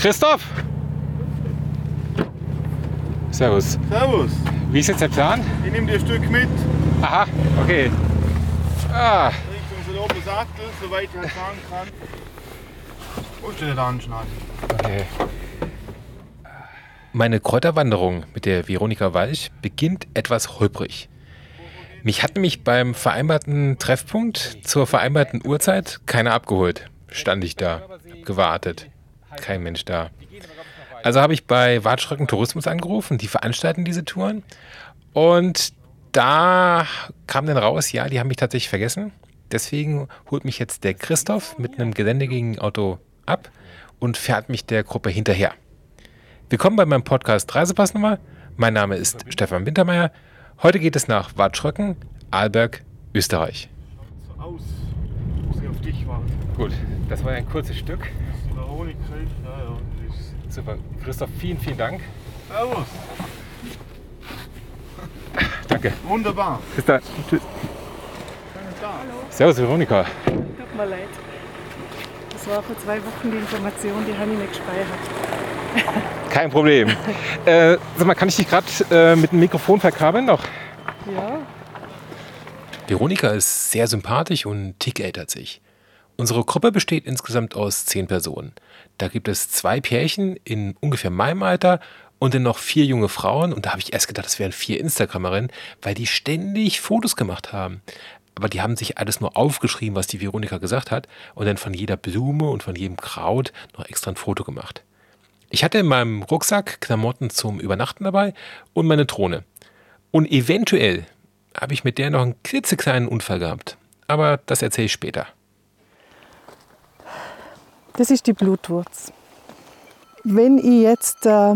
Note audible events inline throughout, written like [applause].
Christoph! Servus. Servus. Wie ist jetzt der Plan? Ich nehme dir ein Stück mit Aha, okay. Ah, Richtung Südobersachtel, soweit ich halt fahren kann. Du nicht anschneiden. okay. Meine Kräuterwanderung mit der Veronika Walch beginnt etwas holprig. Mich hat nämlich beim vereinbarten Treffpunkt zur vereinbarten Uhrzeit keiner abgeholt. Stand ich da, hab gewartet. Kein Mensch da. Also habe ich bei Wartschröcken Tourismus angerufen, die veranstalten diese Touren. Und da kam dann raus, ja, die haben mich tatsächlich vergessen. Deswegen holt mich jetzt der Christoph mit einem geländegängigen Auto ab und fährt mich der Gruppe hinterher. Willkommen bei meinem Podcast Reisepassnummer. Mein Name ist Stefan Wintermeyer. Heute geht es nach Wartschröcken, Arlberg, Österreich. So aus. Muss ich auf dich warten. Gut, das war ein kurzes Stück. Die Veronika, ja, ja. ist- Super. Christoph, vielen, vielen Dank. Servus. Danke. Wunderbar. Bis dann. Tschüss. Da. Servus, Veronika. Tut mir leid. Das war vor zwei Wochen die Information, die habe ich nicht gespeichert. Kein Problem. äh, sag mal, kann ich dich gerade äh, mit dem Mikrofon verkabeln noch? Ja, Veronika ist sehr sympathisch und Tick älter als ich. Unsere Gruppe besteht insgesamt aus zehn Personen. Da gibt es zwei Pärchen in ungefähr meinem Alter und dann noch vier junge Frauen. Und da habe ich erst gedacht, das wären vier Instagramerinnen, weil die ständig Fotos gemacht haben. Aber die haben sich alles nur aufgeschrieben, was die Veronika gesagt hat. Und dann von jeder Blume und von jedem Kraut noch extra ein Foto gemacht. Ich hatte in meinem Rucksack Klamotten zum Übernachten dabei und meine Drohne. Und eventuell habe ich mit der noch einen klitzekleinen Unfall gehabt. Aber das erzähle ich später. Das ist die Blutwurz. Wenn ich jetzt äh,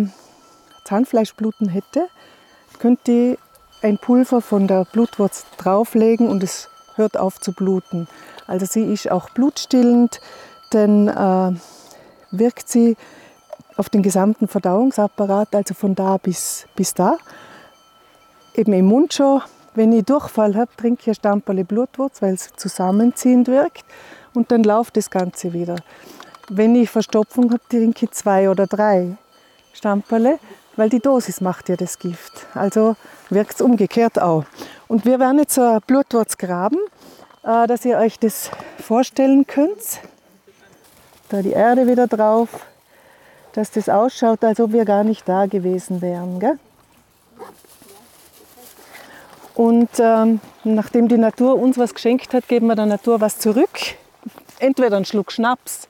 Zahnfleischbluten hätte, könnte ich ein Pulver von der Blutwurz drauflegen und es hört auf zu bluten. Also sie ist auch blutstillend, denn äh, wirkt sie auf den gesamten Verdauungsapparat, also von da bis, bis da. Eben im Mund schon. Wenn ich Durchfall habe, trinke ich ein Stamperle Blutwurz, weil es zusammenziehend wirkt und dann läuft das Ganze wieder. Wenn ich Verstopfung habe, trinke ich zwei oder drei Stamperle, weil die Dosis macht ja das Gift. Also wirkt es umgekehrt auch. Und wir werden jetzt so eine Blutwurz graben, äh, dass ihr euch das vorstellen könnt. Da die Erde wieder drauf, dass das ausschaut, als ob wir gar nicht da gewesen wären. Gell? Und ähm, nachdem die Natur uns was geschenkt hat, geben wir der Natur was zurück. Entweder einen Schluck Schnaps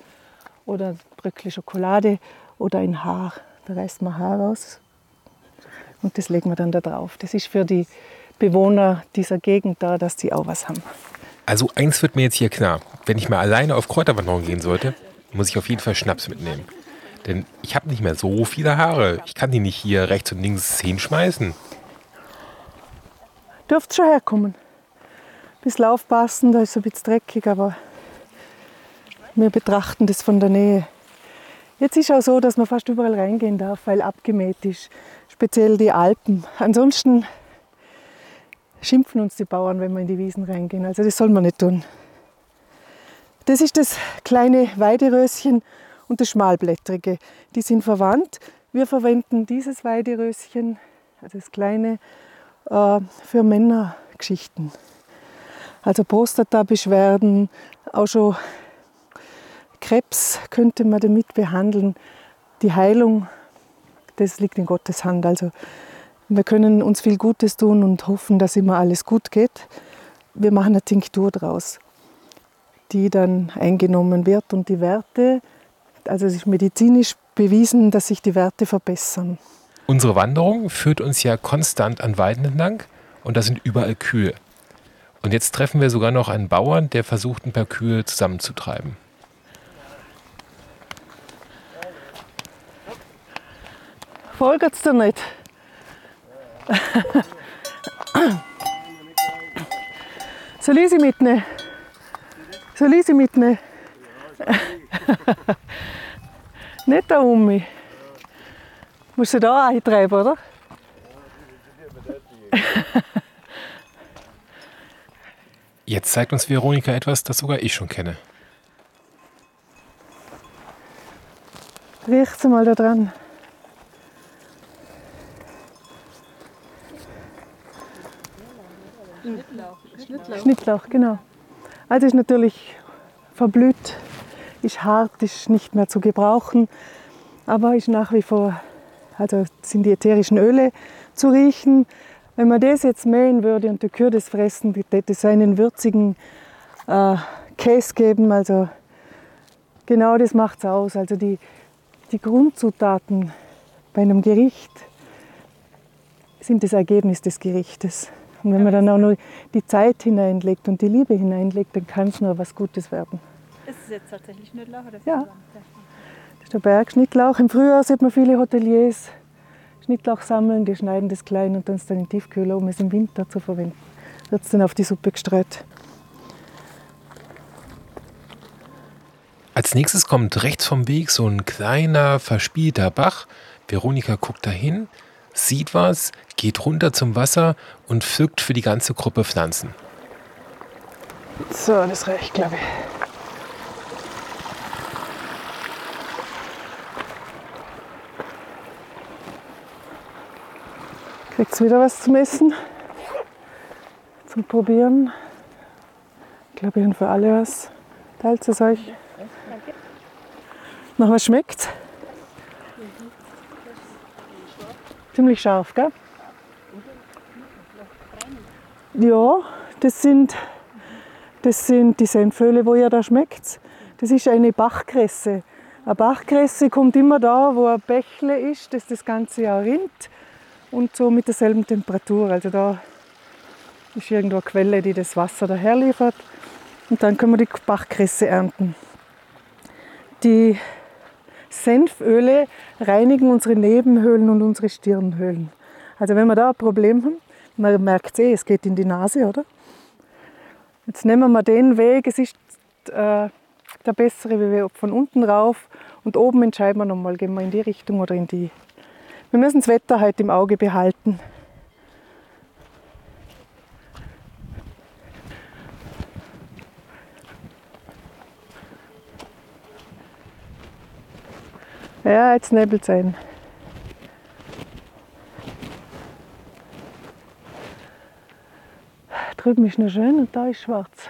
oder ein Schokolade oder ein Haar. Da reißt man Haar raus und das legen wir dann da drauf. Das ist für die Bewohner dieser Gegend da, dass die auch was haben. Also eins wird mir jetzt hier klar. Wenn ich mal alleine auf Kräuterwanderung gehen sollte, muss ich auf jeden Fall Schnaps mitnehmen. Denn ich habe nicht mehr so viele Haare. Ich kann die nicht hier rechts und links hinschmeißen. Dürft schon herkommen. Bisschen aufpassen, da ist es ein bisschen dreckig, aber wir betrachten das von der Nähe. Jetzt ist auch so, dass man fast überall reingehen darf, weil abgemäht ist. Speziell die Alpen. Ansonsten schimpfen uns die Bauern, wenn wir in die Wiesen reingehen. Also das soll man nicht tun. Das ist das kleine Weideröschen und das schmalblättrige. Die sind verwandt. Wir verwenden dieses Weideröschen, also das kleine, äh, für Männergeschichten. Also Prostata-Beschwerden, auch schon Krebs könnte man damit behandeln. Die Heilung, das liegt in Gottes Hand. Also wir können uns viel Gutes tun und hoffen, dass immer alles gut geht. Wir machen eine Tinktur draus, die dann eingenommen wird und die Werte, also es ist medizinisch bewiesen, dass sich die Werte verbessern. Unsere Wanderung führt uns ja konstant an Weiden entlang und da sind überall Kühe. Und jetzt treffen wir sogar noch einen Bauern, der versucht, ein paar Kühe zusammenzutreiben. Folgert's dir nicht? [laughs] Soll ich sie mitnehmen? Soll ich sie mitnehmen? [laughs] nicht da um mich. Musst du da eintreiben, oder? Jetzt zeigt uns Veronika etwas, das sogar ich schon kenne. Riecht's mal da dran. Schnittlauch. Schnittlauch. Genau. Also ist natürlich verblüht, ist hart, ist nicht mehr zu gebrauchen, aber ist nach wie vor, also sind die ätherischen Öle zu riechen. Wenn man das jetzt mähen würde und die Kühe das fressen, hätte es einen würzigen äh, Käse geben. Also genau das macht es aus. Also die, die Grundzutaten bei einem Gericht sind das Ergebnis des Gerichtes. Und wenn man dann auch noch die Zeit hineinlegt und die Liebe hineinlegt, dann kann es nur was Gutes werden. Ist es jetzt tatsächlich Schnittlauch oder Ja. Das ist der Bergschnittlauch. Im Frühjahr sieht man viele Hoteliers Schnittlauch sammeln, die schneiden das klein und dann es dann in den Tiefkühler, um es im Winter zu verwenden. Wird es dann auf die Suppe gestreut. Als nächstes kommt rechts vom Weg so ein kleiner, verspielter Bach. Veronika guckt dahin, sieht was, geht runter zum Wasser und pflückt für die ganze Gruppe Pflanzen. So, das reicht, glaube ich. Kriegt's wieder was zum Essen? Zum Probieren? Ich glaube, ich habe für alle was. Teilt es euch? Nach was schmeckt's? Ziemlich scharf, gell? Ja, das sind, das sind die Senföle, wo ihr da schmeckt. Das ist eine Bachkresse. Eine Bachkresse kommt immer da, wo ein Bächle ist, das das ganze Jahr rinnt und so mit derselben Temperatur. Also da ist irgendwo eine Quelle, die das Wasser daher liefert und dann können wir die Bachkresse ernten. Die Senföle reinigen unsere Nebenhöhlen und unsere Stirnhöhlen. Also wenn wir da ein Problem haben, man merkt eh, es geht in die Nase, oder? Jetzt nehmen wir den Weg, es ist äh, der bessere, wie wir von unten rauf und oben entscheiden wir nochmal, gehen wir in die Richtung oder in die. Wir müssen das Wetter halt im Auge behalten. Ja, jetzt nebelt es ein. Drüben ist noch schön und da ist schwarz.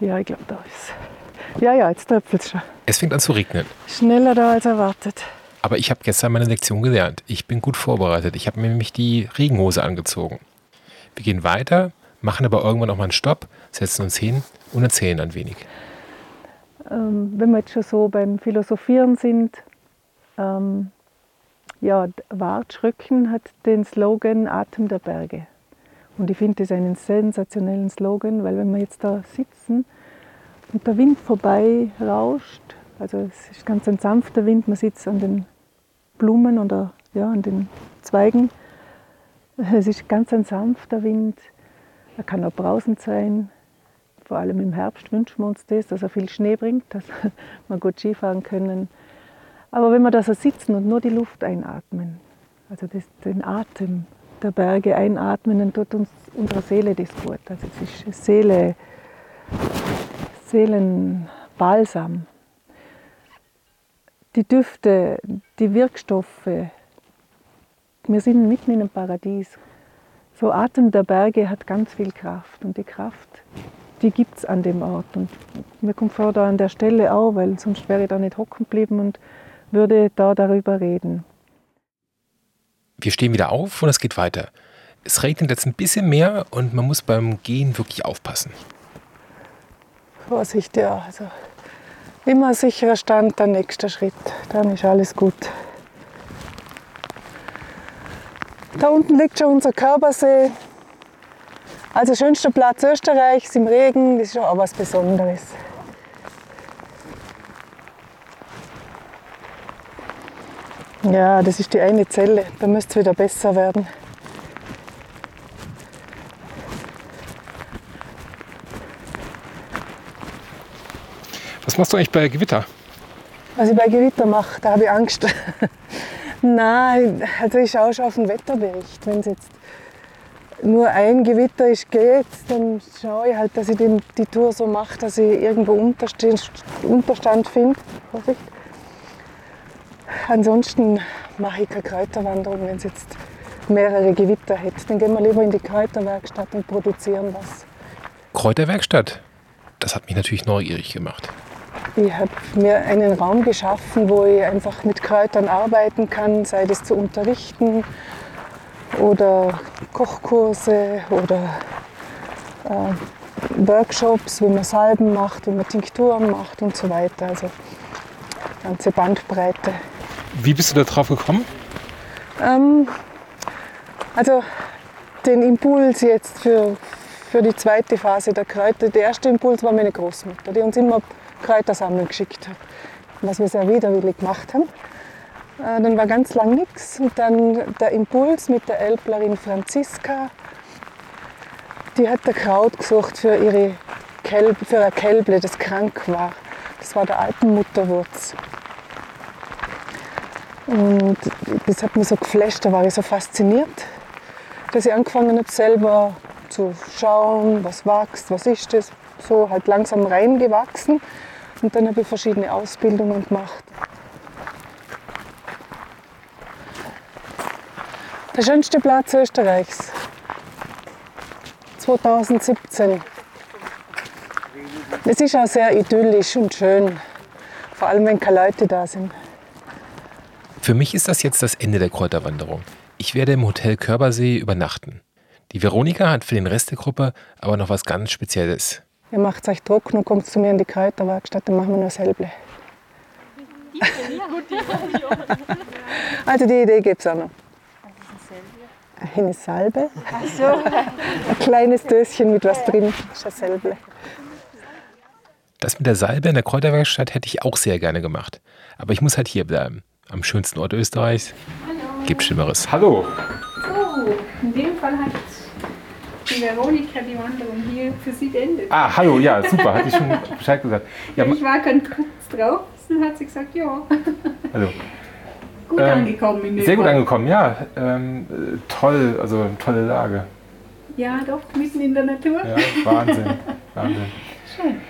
Ja, ich glaube, da ist Ja, ja, jetzt tröpfelt es schon. Es fängt an zu regnen. Schneller da als erwartet. Aber ich habe gestern meine Lektion gelernt. Ich bin gut vorbereitet. Ich habe mir nämlich die Regenhose angezogen. Wir gehen weiter, machen aber irgendwann auch mal einen Stopp, setzen uns hin und erzählen ein wenig. Ähm, wenn wir jetzt schon so beim Philosophieren sind, ähm, ja, Wart Schröcken hat den Slogan Atem der Berge. Und ich finde das einen sensationellen Slogan, weil wenn wir jetzt da sitzen und der Wind vorbei rauscht, also es ist ganz ein sanfter Wind, man sitzt an den Blumen oder ja, an den Zweigen. Es ist ganz ein sanfter Wind, er kann auch brausend sein. Vor allem im Herbst wünschen wir uns das, dass er viel Schnee bringt, dass [laughs] wir gut Skifahren können. Aber wenn wir da so sitzen und nur die Luft einatmen, also das, den Atem der Berge einatmen, dann tut uns unsere Seele das gut. Also es ist Seele, Seelenbalsam. Die Düfte, die Wirkstoffe, wir sind mitten in einem Paradies. So Atem der Berge hat ganz viel Kraft und die Kraft, die gibt es an dem Ort. Und mir kommt vor, da an der Stelle auch, weil sonst wäre ich da nicht hocken geblieben und würde da darüber reden. Wir stehen wieder auf und es geht weiter. Es regnet jetzt ein bisschen mehr und man muss beim Gehen wirklich aufpassen. Vorsicht, ja. Also immer sicherer Stand, der nächste Schritt. Dann ist alles gut. Da unten liegt schon unser Körpersee. Also schönster Platz Österreichs im Regen, das ist schon auch was Besonderes. Ja, das ist die eine Zelle. Da müsste es wieder besser werden. Was machst du eigentlich bei Gewitter? Was ich bei Gewitter mache, da habe ich Angst. [laughs] Nein, also ich schaue schon auf den Wetterbericht. Wenn es jetzt nur ein Gewitter ist geht, dann schaue ich halt, dass ich den, die Tour so mache, dass ich irgendwo Unterstand, Unterstand finde. Ansonsten mache ich keine Kräuterwanderung, wenn es jetzt mehrere Gewitter hätte. Dann gehen wir lieber in die Kräuterwerkstatt und produzieren was. Kräuterwerkstatt. Das hat mich natürlich neugierig gemacht. Ich habe mir einen Raum geschaffen, wo ich einfach mit Kräutern arbeiten kann, sei das zu unterrichten oder Kochkurse oder äh, Workshops, wie man Salben macht, wie man Tinkturen macht und so weiter. Also ganze Bandbreite. Wie bist du da drauf gekommen? Ähm, also den Impuls jetzt für, für die zweite Phase der Kräuter, der erste Impuls war meine Großmutter, die uns immer Kräuter sammeln geschickt hat, was wir sehr widerwillig gemacht haben. Äh, dann war ganz lang nichts und dann der Impuls mit der Elblerin Franziska, die hat der Kraut gesucht für, ihre Kälb, für ein Kälble, das krank war. Das war der Alpenmutterwurz. Und das hat mich so geflasht, da war ich so fasziniert, dass ich angefangen habe, selber zu schauen, was wächst, was ist das. So halt langsam reingewachsen. Und dann habe ich verschiedene Ausbildungen gemacht. Der schönste Platz Österreichs. 2017. Es ist auch sehr idyllisch und schön, vor allem wenn keine Leute da sind. Für mich ist das jetzt das Ende der Kräuterwanderung. Ich werde im Hotel Körbersee übernachten. Die Veronika hat für den Rest der Gruppe aber noch was ganz Spezielles. Ihr macht euch trocken und kommt zu mir in die Kräuterwerkstatt, dann machen wir noch Selble. Also die Idee gibt es auch noch. Eine Salbe. Ein kleines Döschen mit was drin. Das ist mit der Salbe in der Kräuterwerkstatt hätte ich auch sehr gerne gemacht. Aber ich muss halt hier bleiben. Am schönsten Ort Österreichs. Gibt Schlimmeres. Hallo. So, in dem Fall hat die Veronika die Wanderung hier für Sie beendet. Ah, hallo, ja, super, hatte ich schon Bescheid gesagt. [laughs] Ja, ich war ganz kurz drauf, dann hat sie gesagt, ja. [laughs] hallo. Gut Ähm, angekommen in Sehr gut angekommen, ja. Ähm, äh, toll, also tolle Lage. Ja, doch, mitten in der Natur. Ja, Wahnsinn, [laughs] Wahnsinn. Schön.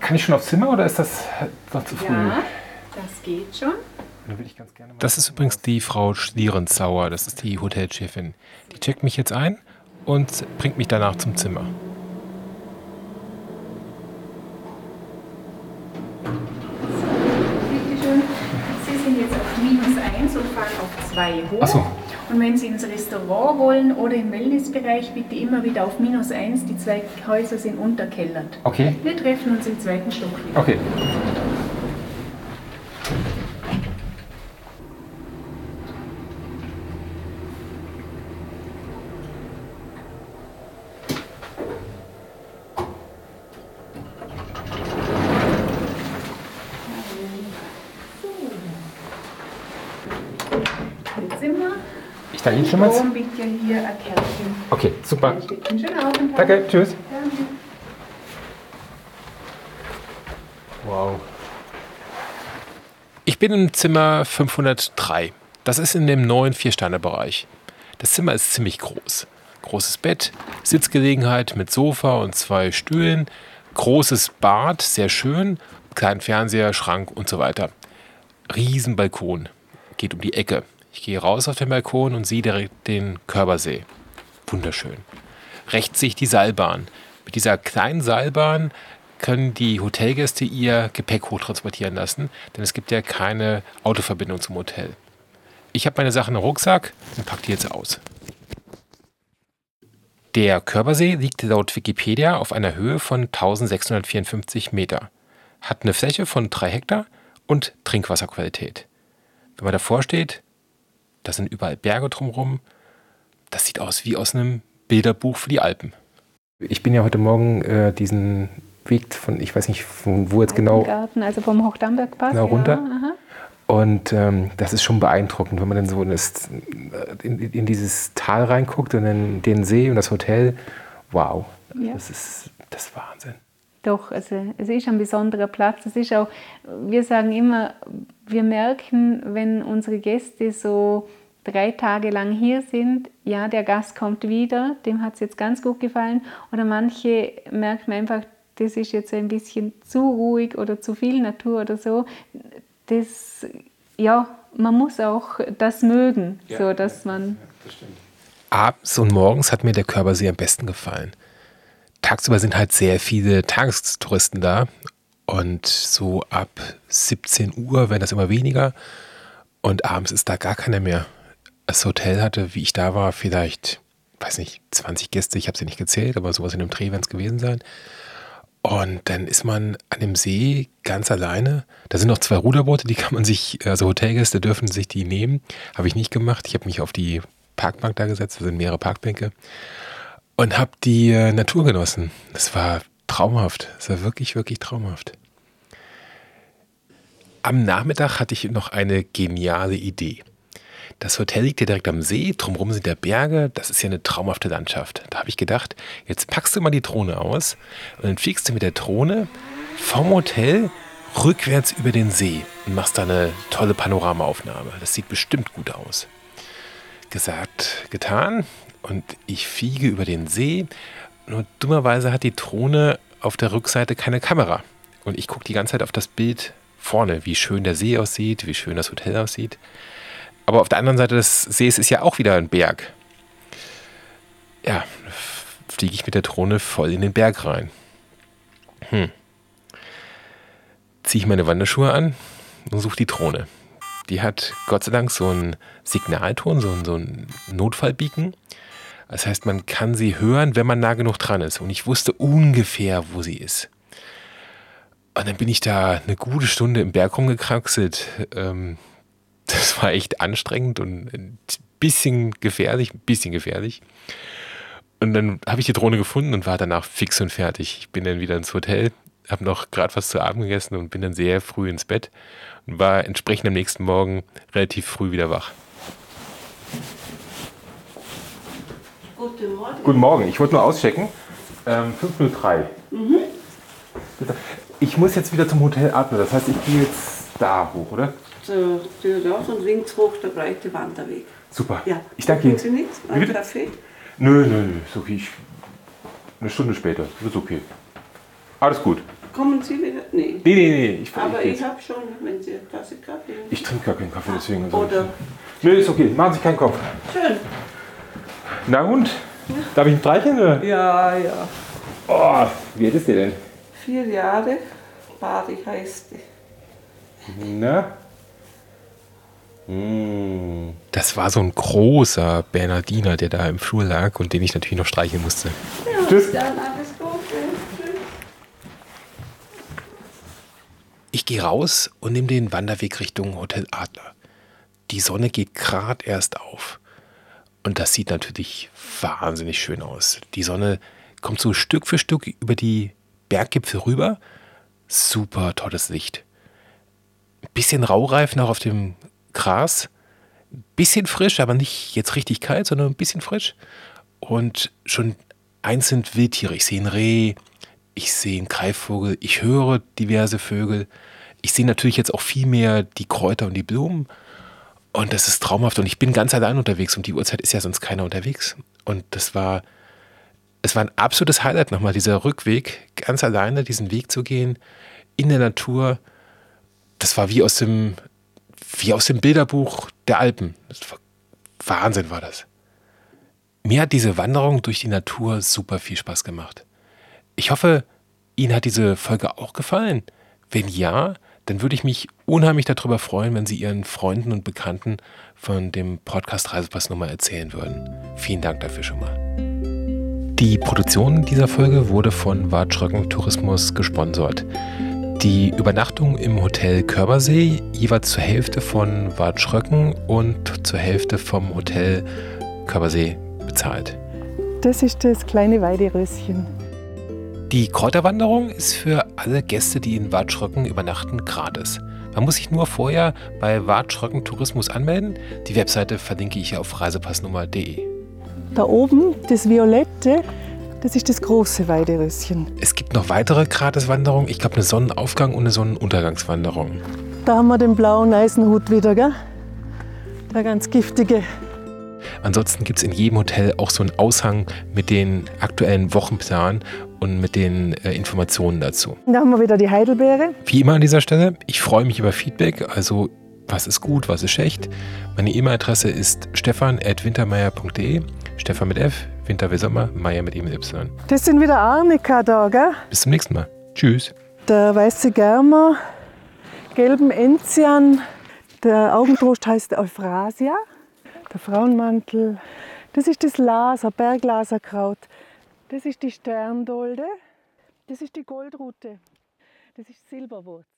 Kann ich schon aufs Zimmer oder ist das noch zu früh? Ja, das geht schon. Das ist übrigens die Frau Schlierenzauer, das ist die Hotelchefin. Die checkt mich jetzt ein und bringt mich danach zum Zimmer. Bitte schön. Sie sind jetzt auf minus 1 und fahren auf 2 hoch. So. Und wenn Sie ins Restaurant wollen oder im Wellnessbereich, bitte immer wieder auf minus 1. Die zwei Häuser sind unterkellert. Okay, Wir treffen uns im zweiten Stock wieder. okay. Jetzt sind wir. Ich danke Ihnen schon mal. Strom bitte hier ein Kärtchen. Okay, super. Danke, tschüss. Wow. Ich bin im Zimmer 503. Das ist in dem neuen Vier-Sterne-Bereich. Das Zimmer ist ziemlich groß. Großes Bett, Sitzgelegenheit mit Sofa und zwei Stühlen, großes Bad, sehr schön, kleinen Fernseher, Schrank und so weiter. Riesenbalkon, geht um die Ecke. Ich gehe raus auf den Balkon und sehe direkt den Körbersee. Wunderschön. Rechts sehe ich die Seilbahn. Mit dieser kleinen Seilbahn können die Hotelgäste ihr Gepäck hochtransportieren lassen, denn es gibt ja keine Autoverbindung zum Hotel. Ich habe meine Sachen im Rucksack und packe die jetzt aus. Der Körbersee liegt laut Wikipedia auf einer Höhe von 1654 Meter, hat eine Fläche von 3 Hektar und Trinkwasserqualität. Wenn man davor steht, da sind überall Berge drumherum. Das sieht aus wie aus einem Bilderbuch für die Alpen. Ich bin ja heute Morgen äh, diesen Weg von, ich weiß nicht, von wo jetzt genau, Garten, also vom Hochdambergpass. Genau, runter. Ja, und ähm, das ist schon beeindruckend, wenn man dann so in, das, in, in dieses Tal reinguckt und in den See und das Hotel. Wow, Ja. das ist das ist Wahnsinn. Doch, also es ist ein besonderer Platz. Es ist auch, wir sagen immer, wir merken, wenn unsere Gäste so drei Tage lang hier sind, ja, der Gast kommt wieder, dem hat es jetzt ganz gut gefallen. Oder manche merkt man einfach, das ist jetzt ein bisschen zu ruhig oder zu viel Natur oder so. Das, ja, man muss auch das mögen, ja, so dass man. Ja, Abends und morgens hat mir der Körpersee am besten gefallen. Tagsüber sind halt sehr viele Tagestouristen da und so ab 17 Uhr werden das immer weniger und abends ist da gar keiner mehr. Das Hotel hatte, wie ich da war, vielleicht, weiß nicht, 20 Gäste, ich habe sie nicht gezählt, aber sowas in dem Dreh werden es gewesen sein. Und dann ist man an dem See ganz alleine. Da sind noch zwei Ruderboote, die kann man sich, also Hotelgäste dürfen sich die nehmen. Habe ich nicht gemacht. Ich habe mich auf die Parkbank da gesetzt. Da sind mehrere Parkbänke. Und habe die äh, Natur genossen. Das war traumhaft. Das war wirklich, wirklich traumhaft. Am Nachmittag hatte ich noch eine geniale Idee. Das Hotel liegt ja direkt am See, drumherum sind ja Berge, das ist ja eine traumhafte Landschaft. Da habe ich gedacht, jetzt packst du mal die Drohne aus und dann fliegst du mit der Drohne vom Hotel rückwärts über den See und machst da eine tolle Panoramaaufnahme. Das sieht bestimmt gut aus. Gesagt, getan und ich fliege über den See. Nur dummerweise hat die Drohne auf der Rückseite keine Kamera. Und ich gucke die ganze Zeit auf das Bild vorne, wie schön der See aussieht, wie schön das Hotel aussieht. Aber auf der anderen Seite des Sees ist ja auch wieder ein Berg. Ja, fliege ich mit der Drohne voll in den Berg rein. Hm. Ziehe ich meine Wanderschuhe an und suche die Drohne. Die hat Gott sei Dank so einen Signalton, so einen, so einen Notfallbeacon. Das heißt, man kann sie hören, wenn man nah genug dran ist. Und ich wusste ungefähr, wo sie ist. Und dann bin ich da eine gute Stunde im Berg rumgekraxelt. Ähm, [laughs] das war echt anstrengend und ein bisschen gefährlich, ein bisschen gefährlich. Und dann habe ich die Drohne gefunden und war danach fix und fertig. Ich bin dann wieder ins Hotel, habe noch gerade was zu Abend gegessen und bin dann sehr früh ins Bett und war entsprechend am nächsten Morgen relativ früh wieder wach. Guten Morgen. Guten Morgen. Ich wollte nur auschecken. Ähm, 503. Mhm. Ich muss jetzt wieder zum Hotel Adler. Das heißt, ich gehe jetzt da hoch, oder? zur Tür raus und links hoch der breite Wanderweg. Super. Ja. Ich danke Ihnen. Sie nichts? Ein Kaffee? Nö, nö, nö, okay. Ich, eine Stunde später, ist okay. Alles gut. Kommen Sie wieder? Nee. Nee, nee, nee. Ich, Aber ich, ich habe schon, wenn Sie eine Tasse Kaffee. Ich trinke gar keinen Kaffee, deswegen. Oder? Nö, ist okay. Machen Sie keinen Kopf. Schön. Na und? Ja. Darf ich ein Streichen? Oder? Ja, ja. Oh, wie alt ist der denn? Vier Jahre. Bari heißt die. Na? Hm. Das war so ein großer Bernardiner, der da im Flur lag und den ich natürlich noch streicheln musste. Ja, Tschüss. Dann alles Gute. Ich gehe raus und nehme den Wanderweg Richtung Hotel Adler. Die Sonne geht gerade erst auf. Und das sieht natürlich wahnsinnig schön aus. Die Sonne kommt so Stück für Stück über die Berggipfel rüber. Super tolles Licht. Ein bisschen Raureif noch auf dem Gras. Bisschen frisch, aber nicht jetzt richtig kalt, sondern ein bisschen frisch. Und schon einzeln Wildtiere. Ich sehe ein Reh, ich sehe einen Greifvogel, ich höre diverse Vögel. Ich sehe natürlich jetzt auch viel mehr die Kräuter und die Blumen. Und das ist traumhaft. Und ich bin ganz allein unterwegs. Und die Uhrzeit ist ja sonst keiner unterwegs. Und das war, es war ein absolutes Highlight nochmal, dieser Rückweg, ganz alleine diesen Weg zu gehen, in der Natur. Das war wie aus dem wie aus dem Bilderbuch der Alpen. War, Wahnsinn war das. Mir hat diese Wanderung durch die Natur super viel Spaß gemacht. Ich hoffe, Ihnen hat diese Folge auch gefallen. Wenn ja, dann würde ich mich unheimlich darüber freuen, wenn Sie Ihren Freunden und Bekannten von dem Podcast Reisepass Nummer erzählen würden. Vielen Dank dafür schon mal. Die Produktion dieser Folge wurde von Wartschröcken Tourismus gesponsert die Übernachtung im Hotel Körbersee jeweils zur Hälfte von Bad Schröcken und zur Hälfte vom Hotel Körbersee bezahlt. Das ist das kleine Weideröschen. Die Kräuterwanderung ist für alle Gäste, die in Wadschröcken übernachten, gratis. Man muss sich nur vorher bei Wadschröcken Tourismus anmelden. Die Webseite verlinke ich auf reisepassnummer.de. Da oben, das Violette, das ist das große Weideröschen. Es gibt noch weitere Gratiswanderungen. Ich glaube, eine Sonnenaufgang und eine Sonnenuntergangswanderung. Da haben wir den blauen Eisenhut wieder, gell? der ganz giftige. Ansonsten gibt es in jedem Hotel auch so einen Aushang mit den aktuellen Wochenplan und mit den äh, Informationen dazu. Da haben wir wieder die Heidelbeere. Wie immer an dieser Stelle, ich freue mich über Feedback, also was ist gut, was ist schlecht. Meine E-Mail-Adresse ist stefan.wintermeier.de, Stefan mit F, Winter wie Sommer, Meier mit E mit Y. Das sind wieder Arnika da, gell? Bis zum nächsten Mal. Tschüss. Der weiße Germer, gelben Enzian, der Augentrost heißt Euphrasia, der Frauenmantel, das ist das Laser, Berglaserkraut, das ist die Sterndolde, das ist die Goldrute, das ist Silberwurz.